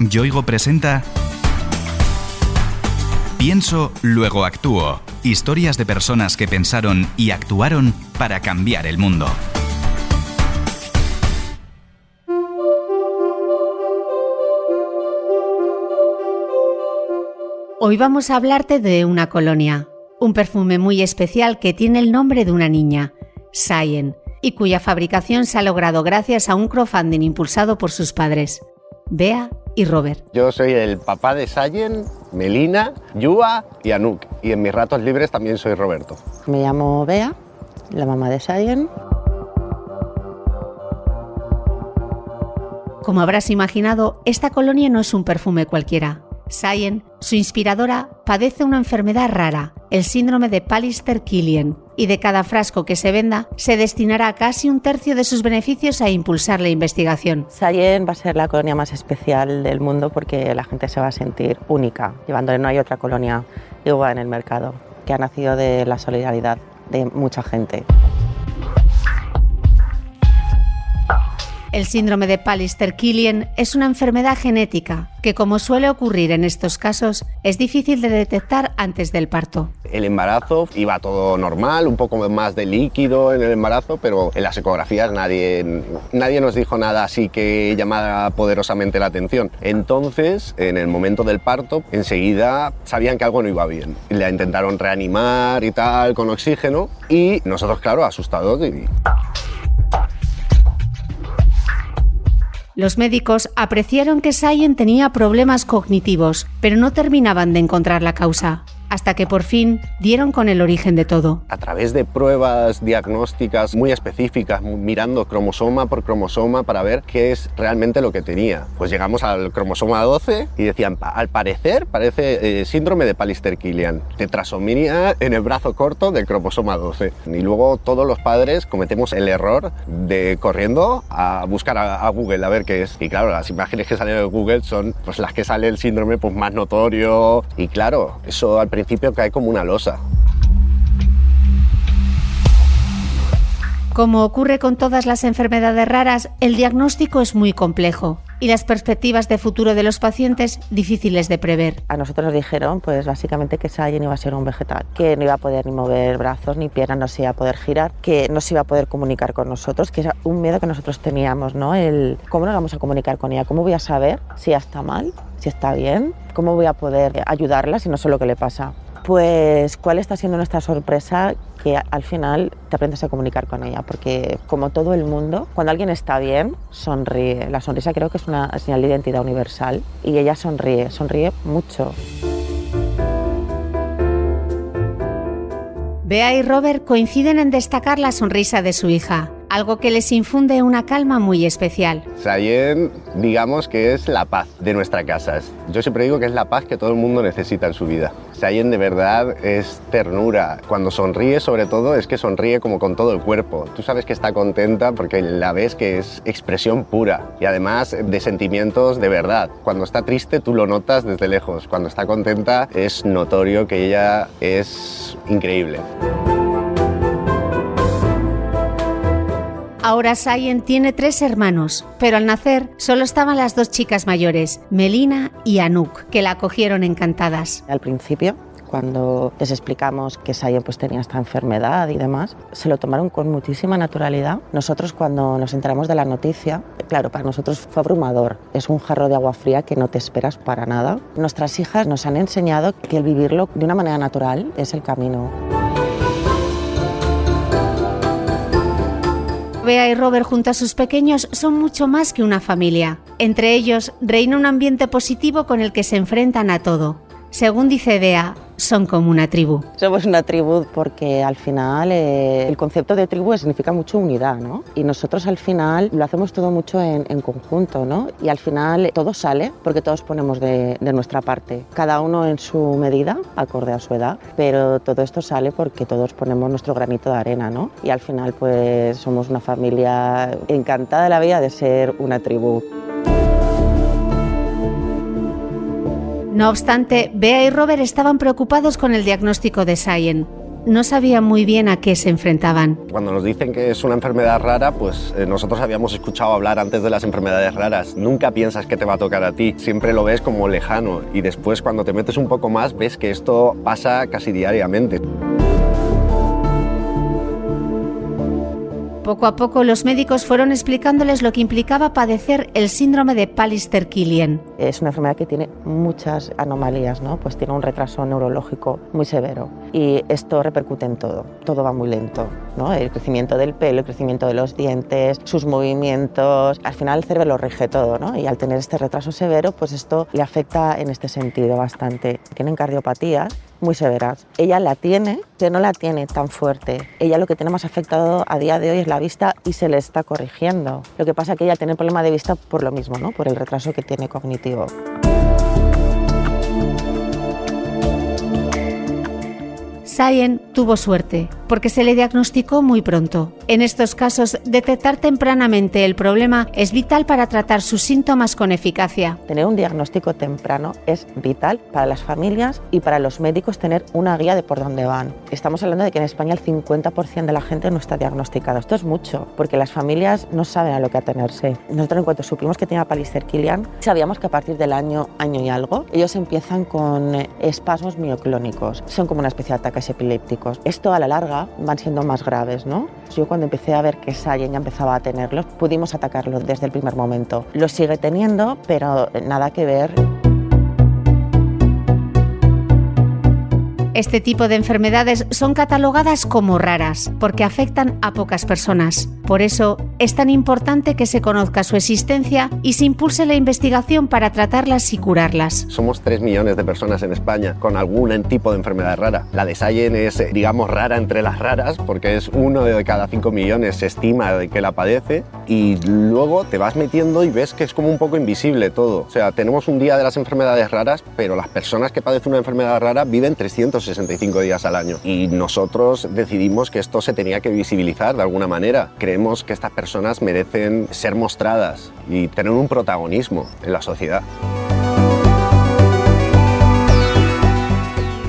Yoigo presenta Pienso, luego actúo. Historias de personas que pensaron y actuaron para cambiar el mundo. Hoy vamos a hablarte de una colonia, un perfume muy especial que tiene el nombre de una niña, Sayen, y cuya fabricación se ha logrado gracias a un crowdfunding impulsado por sus padres, Bea y Robert. Yo soy el papá de Sayen, Melina, Yua y Anuk. Y en mis ratos libres también soy Roberto. Me llamo Bea, la mamá de Sayen. Como habrás imaginado, esta colonia no es un perfume cualquiera. Sayen, su inspiradora, padece una enfermedad rara, el síndrome de Pallister-Killian, y de cada frasco que se venda se destinará casi un tercio de sus beneficios a impulsar la investigación. Sayen va a ser la colonia más especial del mundo porque la gente se va a sentir única, llevándole no hay otra colonia igual en el mercado, que ha nacido de la solidaridad de mucha gente. El síndrome de Pallister-Killian es una enfermedad genética que, como suele ocurrir en estos casos, es difícil de detectar antes del parto. El embarazo iba todo normal, un poco más de líquido en el embarazo, pero en las ecografías nadie, nadie nos dijo nada así que llamara poderosamente la atención. Entonces, en el momento del parto, enseguida sabían que algo no iba bien. La intentaron reanimar y tal con oxígeno y nosotros, claro, asustados. Y... Los médicos apreciaron que Sayen tenía problemas cognitivos, pero no terminaban de encontrar la causa hasta que por fin dieron con el origen de todo. A través de pruebas diagnósticas muy específicas, mirando cromosoma por cromosoma para ver qué es realmente lo que tenía. Pues llegamos al cromosoma 12 y decían, al parecer parece eh, síndrome de Pallister-Killian, tetrasomía en el brazo corto del cromosoma 12. Y luego todos los padres cometemos el error de corriendo a buscar a, a Google a ver qué es. Y claro, las imágenes que salen de Google son pues, las que sale el síndrome pues, más notorio. Y claro, eso al principio cae como una losa. Como ocurre con todas las enfermedades raras, el diagnóstico es muy complejo y las perspectivas de futuro de los pacientes difíciles de prever. A nosotros nos dijeron, pues básicamente que Sayen iba a ser un vegetal, que no iba a poder ni mover brazos ni piernas, no se iba a poder girar, que no se iba a poder comunicar con nosotros, que era un miedo que nosotros teníamos, ¿no? El cómo nos vamos a comunicar con ella, cómo voy a saber si ya está mal, si está bien, cómo voy a poder ayudarla si no sé lo que le pasa. Pues cuál está siendo nuestra sorpresa que al final te aprendes a comunicar con ella, porque como todo el mundo, cuando alguien está bien, sonríe. La sonrisa creo que es una señal de identidad universal y ella sonríe, sonríe mucho. Bea y Robert coinciden en destacar la sonrisa de su hija, algo que les infunde una calma muy especial. Sayen, digamos que es la paz de nuestra casa. Yo siempre digo que es la paz que todo el mundo necesita en su vida. Sayen de verdad es ternura. Cuando sonríe, sobre todo, es que sonríe como con todo el cuerpo. Tú sabes que está contenta porque la ves que es expresión pura y además de sentimientos de verdad. Cuando está triste, tú lo notas desde lejos. Cuando está contenta, es notorio que ella es increíble. Ahora Sayen tiene tres hermanos, pero al nacer solo estaban las dos chicas mayores, Melina y Anuk, que la acogieron encantadas. Al principio cuando les explicamos que Sayen pues tenía esta enfermedad y demás, se lo tomaron con muchísima naturalidad. Nosotros cuando nos enteramos de la noticia, claro, para nosotros fue abrumador. Es un jarro de agua fría que no te esperas para nada. Nuestras hijas nos han enseñado que el vivirlo de una manera natural es el camino. Bea y Robert junto a sus pequeños son mucho más que una familia. Entre ellos reina un ambiente positivo con el que se enfrentan a todo. Según dice Bea, son como una tribu. Somos una tribu porque al final eh, el concepto de tribu significa mucho unidad, ¿no? Y nosotros al final lo hacemos todo mucho en, conjunto, ¿no? Y al final todo sale porque todos ponemos de, nuestra parte, cada uno en su medida, acorde a su edad, pero todo esto sale porque todos ponemos nuestro granito de arena, ¿no? Y al final pues somos una familia encantada la vida de ser una tribu. No obstante, Bea y Robert estaban preocupados con el diagnóstico de Sayen. no sabían muy bien a qué se enfrentaban. Cuando nos dicen que es una enfermedad rara, pues eh, nosotros habíamos escuchado hablar antes de las enfermedades raras. Nunca piensas que te va a tocar a ti, siempre lo ves como lejano y después cuando te metes un poco más ves que esto pasa casi diariamente. Poco a poco los médicos fueron explicándoles lo que implicaba padecer el síndrome de Pallister-Killian. Es una enfermedad que tiene muchas anomalías, ¿no? Pues tiene un retraso neurológico muy severo y esto repercute en todo. Todo va muy lento, ¿no? El crecimiento del pelo, el crecimiento de los dientes, sus movimientos. Al final el cerebro lo rige todo, ¿no? Y al tener este retraso severo, pues esto le afecta en este sentido bastante. Tienen cardiopatías muy severas. Ella la tiene, que no la tiene tan fuerte. Ella lo que tiene más afectado a día de hoy es la vista y se le está corrigiendo. Lo que pasa es que ella tiene problema de vista por lo mismo, ¿no? por el retraso que tiene cognitivo. Sayen tuvo suerte, porque se le diagnosticó muy pronto. En estos casos, detectar tempranamente el problema es vital para tratar sus síntomas con eficacia. Tener un diagnóstico temprano es vital para las familias y para los médicos tener una guía de por dónde van. Estamos hablando de que en España el 50% de la gente no está diagnosticado. Esto es mucho, porque las familias no saben a lo que atenerse. Nosotros en cuanto supimos que tenía Palister Killian, sabíamos que a partir del año, año y algo, ellos empiezan con espasmos mioclónicos. Son como una especie de ataques epilépticos. Esto a la larga van siendo más graves. ¿no? Yo cuando empecé a ver que Sayen ya empezaba a tenerlos, pudimos atacarlo desde el primer momento. Lo sigue teniendo, pero nada que ver. Este tipo de enfermedades son catalogadas como raras porque afectan a pocas personas. Por eso es tan importante que se conozca su existencia y se impulse la investigación para tratarlas y curarlas. Somos 3 millones de personas en España con algún tipo de enfermedad rara. La de Sayen es, digamos, rara entre las raras porque es uno de cada 5 millones se estima que la padece y luego te vas metiendo y ves que es como un poco invisible todo. O sea, tenemos un día de las enfermedades raras, pero las personas que padecen una enfermedad rara viven 300 65 días al año. Y nosotros decidimos que esto se tenía que visibilizar de alguna manera. Creemos que estas personas merecen ser mostradas y tener un protagonismo en la sociedad.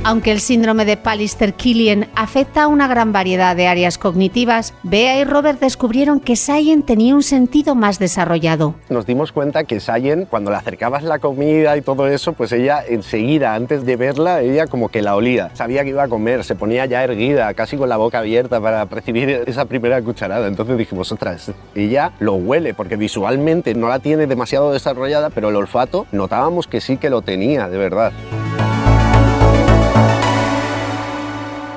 Aunque el síndrome de Pallister-Killian afecta a una gran variedad de áreas cognitivas, Bea y Robert descubrieron que Sayen tenía un sentido más desarrollado. Nos dimos cuenta que Sayen, cuando le acercabas la comida y todo eso, pues ella enseguida, antes de verla, ella como que la olía. Sabía que iba a comer, se ponía ya erguida, casi con la boca abierta para recibir esa primera cucharada. Entonces dijimos, ostras, ella lo huele, porque visualmente no la tiene demasiado desarrollada, pero el olfato notábamos que sí que lo tenía, de verdad.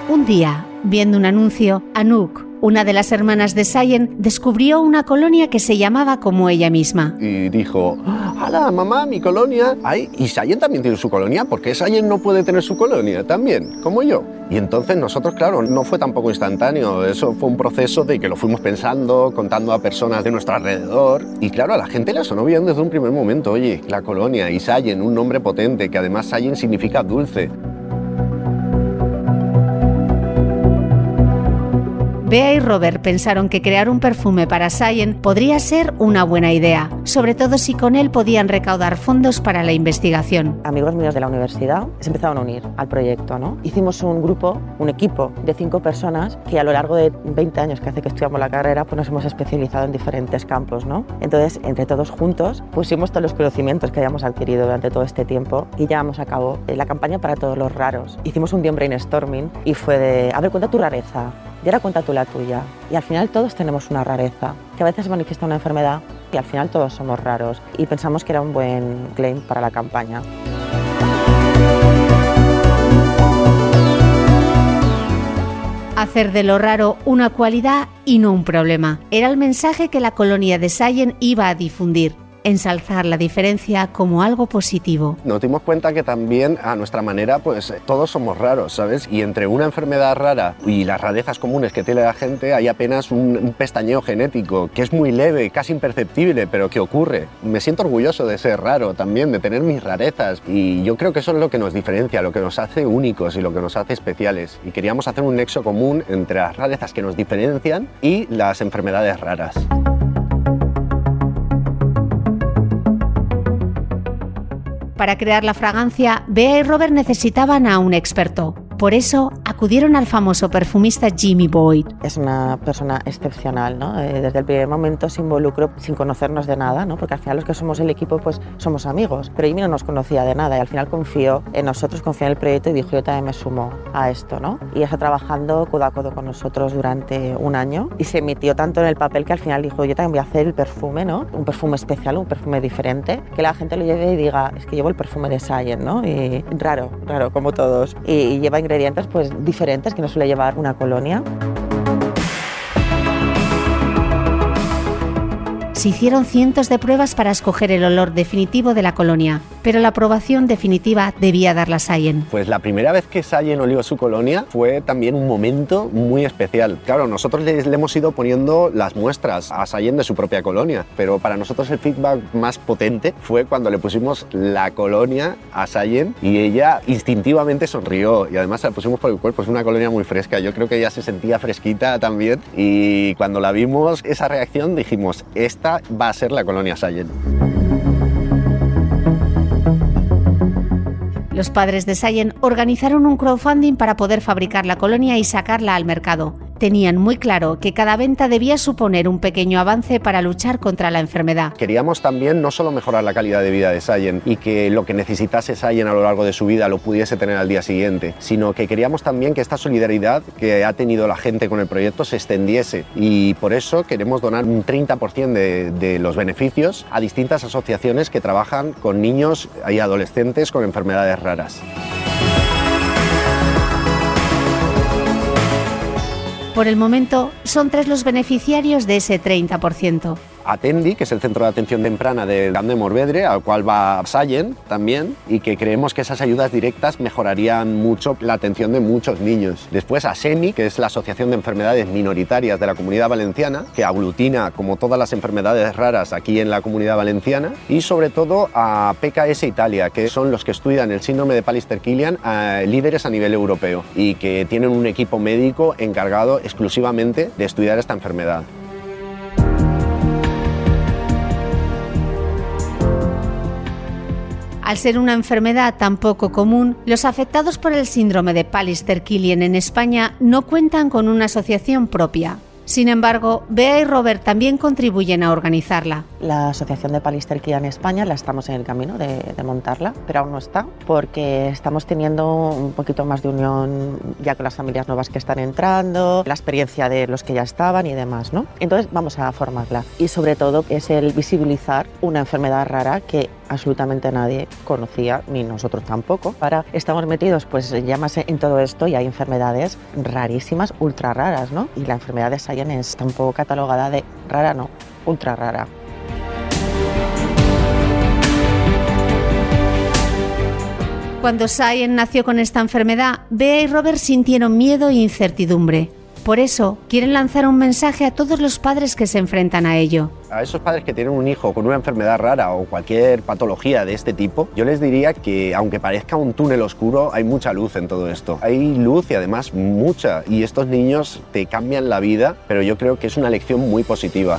Un día, viendo un anuncio, Anouk, una de las hermanas de Sayen, descubrió una colonia que se llamaba como ella misma. Y dijo, ¡Hala, mamá, mi colonia! Ay, ¿y Sayen también tiene su colonia? ¿Por qué Sayen no puede tener su colonia también, como yo? Y entonces nosotros, claro, no fue tampoco instantáneo, eso fue un proceso de que lo fuimos pensando, contando a personas de nuestro alrededor. Y claro, a la gente le sonó bien desde un primer momento, oye, la colonia y Sayen, un nombre potente, que además Sayen significa dulce. Bea y Robert pensaron que crear un perfume para Sayen podría ser una buena idea, sobre todo si con él podían recaudar fondos para la investigación. Amigos míos de la universidad se empezaron a unir al proyecto. ¿no? Hicimos un grupo, un equipo de cinco personas que a lo largo de 20 años que hace que estudiamos la carrera pues nos hemos especializado en diferentes campos. ¿no? Entonces, entre todos juntos, pusimos todos los conocimientos que hayamos adquirido durante todo este tiempo y llevamos a cabo la campaña para todos los raros. Hicimos un día brainstorming y fue de, a ver, cuenta tu rareza, y ahora cuenta tú la tuya. Y al final todos tenemos una rareza, que a veces se manifiesta una enfermedad y al final todos somos raros. Y pensamos que era un buen claim para la campaña. Hacer de lo raro una cualidad y no un problema. Era el mensaje que la colonia de Sayen iba a difundir ensalzar la diferencia como algo positivo. Nos dimos cuenta que también a nuestra manera pues todos somos raros, ¿sabes? Y entre una enfermedad rara y las rarezas comunes que tiene la gente hay apenas un, pestañeo genético que es muy leve, casi imperceptible, pero que ocurre. Me siento orgulloso de ser raro también, de tener mis rarezas y yo creo que eso es lo que nos diferencia, lo que nos hace únicos y lo que nos hace especiales. Y queríamos hacer un nexo común entre las rarezas que nos diferencian y las enfermedades raras. Para crear la fragancia, Bea y Robert necesitaban a un experto. Por eso acudieron al famoso perfumista Jimmy Boyd. Es una persona excepcional, ¿no? Eh, desde el primer momento se involucró sin conocernos de nada, ¿no? Porque al final los que somos el equipo pues somos amigos, pero Jimmy no nos conocía de nada y al final confió en nosotros, confió en el proyecto y dijo yo también me sumo a esto, ¿no? Y está trabajando codo a codo con nosotros durante un año y se emitió tanto en el papel que al final dijo yo también voy a hacer el perfume, ¿no? Un perfume especial, un perfume diferente, que la gente lo lleve y diga es que llevo el perfume de Science, ¿no? Y raro, raro como todos y, y lleva ingredientes pues diferentes que no suele llevar una colonia. Se hicieron cientos de pruebas para escoger el olor definitivo de la colonia, pero la aprobación definitiva debía darla Sayen. Pues la primera vez que Sayen olió su colonia fue también un momento muy especial. Claro, nosotros le, le hemos ido poniendo las muestras a Sayen de su propia colonia, pero para nosotros el feedback más potente fue cuando le pusimos la colonia a Sayen y ella instintivamente sonrió y además la pusimos por el cuerpo. Es una colonia muy fresca. Yo creo que ella se sentía fresquita también y cuando la vimos esa reacción dijimos, esta va a ser la colonia Sayen. Los padres de Sayen organizaron un crowdfunding para poder fabricar la colonia y sacarla al mercado. Tenían muy claro que cada venta debía suponer un pequeño avance para luchar contra la enfermedad. Queríamos también no solo mejorar la calidad de vida de Sayen y que lo que necesitase Sayen a lo largo de su vida lo pudiese tener al día siguiente, sino que queríamos también que esta solidaridad que ha tenido la gente con el proyecto se extendiese y por eso queremos donar un 30% de, de los beneficios a distintas asociaciones que trabajan con niños y adolescentes con enfermedades raras. Por el momento, son tres los beneficiarios de ese 30%. Atendi, que es el centro de atención temprana de Camp Morvedre, al cual va Sayen también, y que creemos que esas ayudas directas mejorarían mucho la atención de muchos niños. Después a SEMI, que es la Asociación de Enfermedades Minoritarias de la Comunidad Valenciana, que aglutina como todas las enfermedades raras aquí en la Comunidad Valenciana, y sobre todo a PKS Italia, que son los que estudian el síndrome de Pallister-Killian, líderes a nivel europeo, y que tienen un equipo médico encargado exclusivamente de estudiar esta enfermedad. Al ser una enfermedad tan poco común, los afectados por el síndrome de Pallister-Killian en España no cuentan con una asociación propia. Sin embargo, Bea y Robert también contribuyen a organizarla. La Asociación de Pallister-Killian en España la estamos en el camino de, de, montarla, pero aún no está, porque estamos teniendo un poquito más de unión ya con las familias nuevas que están entrando, la experiencia de los que ya estaban y demás, ¿no? Entonces vamos a formarla. Y sobre todo es el visibilizar una enfermedad rara que absolutamente nadie conocía, ni nosotros tampoco. Ahora estamos metidos, pues más en todo esto y hay enfermedades rarísimas, ultra raras, ¿no? Y la enfermedad de tampoco catalogada de rara, no, ultra rara. Cuando Sayen nació con esta enfermedad, Bea y Robert sintieron miedo e incertidumbre. Por eso, quieren lanzar un mensaje a todos los padres que se enfrentan a ello. A esos padres que tienen un hijo con una enfermedad rara o cualquier patología de este tipo, yo les diría que aunque parezca un túnel oscuro, hay mucha luz en todo esto. Hay luz y además mucha. Y estos niños te cambian la vida, pero yo creo que es una lección muy positiva.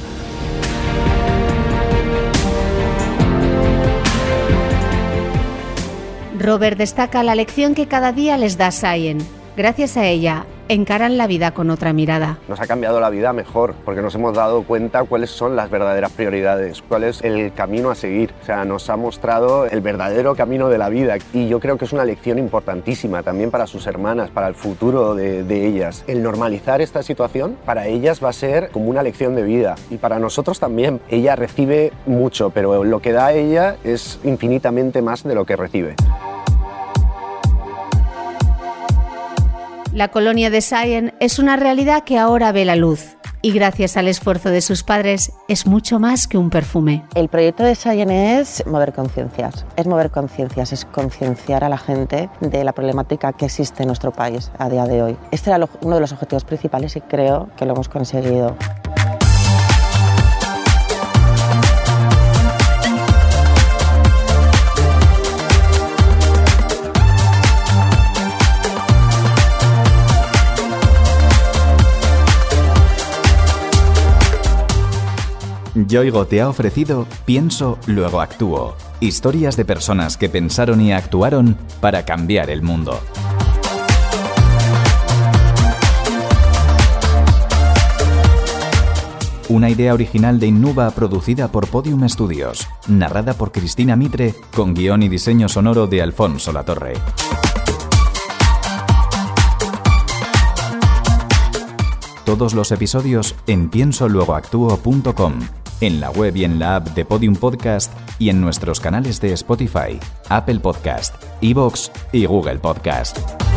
Robert destaca la lección que cada día les da Sayen. Gracias a ella, encaran la vida con otra mirada. Nos ha cambiado la vida mejor porque nos hemos dado cuenta cuáles son las verdaderas prioridades, cuál es el camino a seguir. O sea, nos ha mostrado el verdadero camino de la vida y yo creo que es una lección importantísima también para sus hermanas, para el futuro de, de ellas. El normalizar esta situación para ellas va a ser como una lección de vida y para nosotros también. Ella recibe mucho, pero lo que da ella es infinitamente más de lo que recibe. La colonia de Sayen es una realidad que ahora ve la luz y gracias al esfuerzo de sus padres es mucho más que un perfume. El proyecto de Sayen es mover conciencias, es mover conciencias, es concienciar a la gente de la problemática que existe en nuestro país a día de hoy. Este era uno de los objetivos principales y creo que lo hemos conseguido. Yoigo te ha ofrecido Pienso, luego actúo. Historias de personas que pensaron y actuaron para cambiar el mundo. Una idea original de Innuba producida por Podium Studios, narrada por Cristina Mitre, con guion y diseño sonoro de Alfonso Latorre. Todos los episodios en piensoluegoactuo.com en la web y en la app de Podium Podcast y en nuestros canales de Spotify, Apple Podcast, Evox y Google Podcast.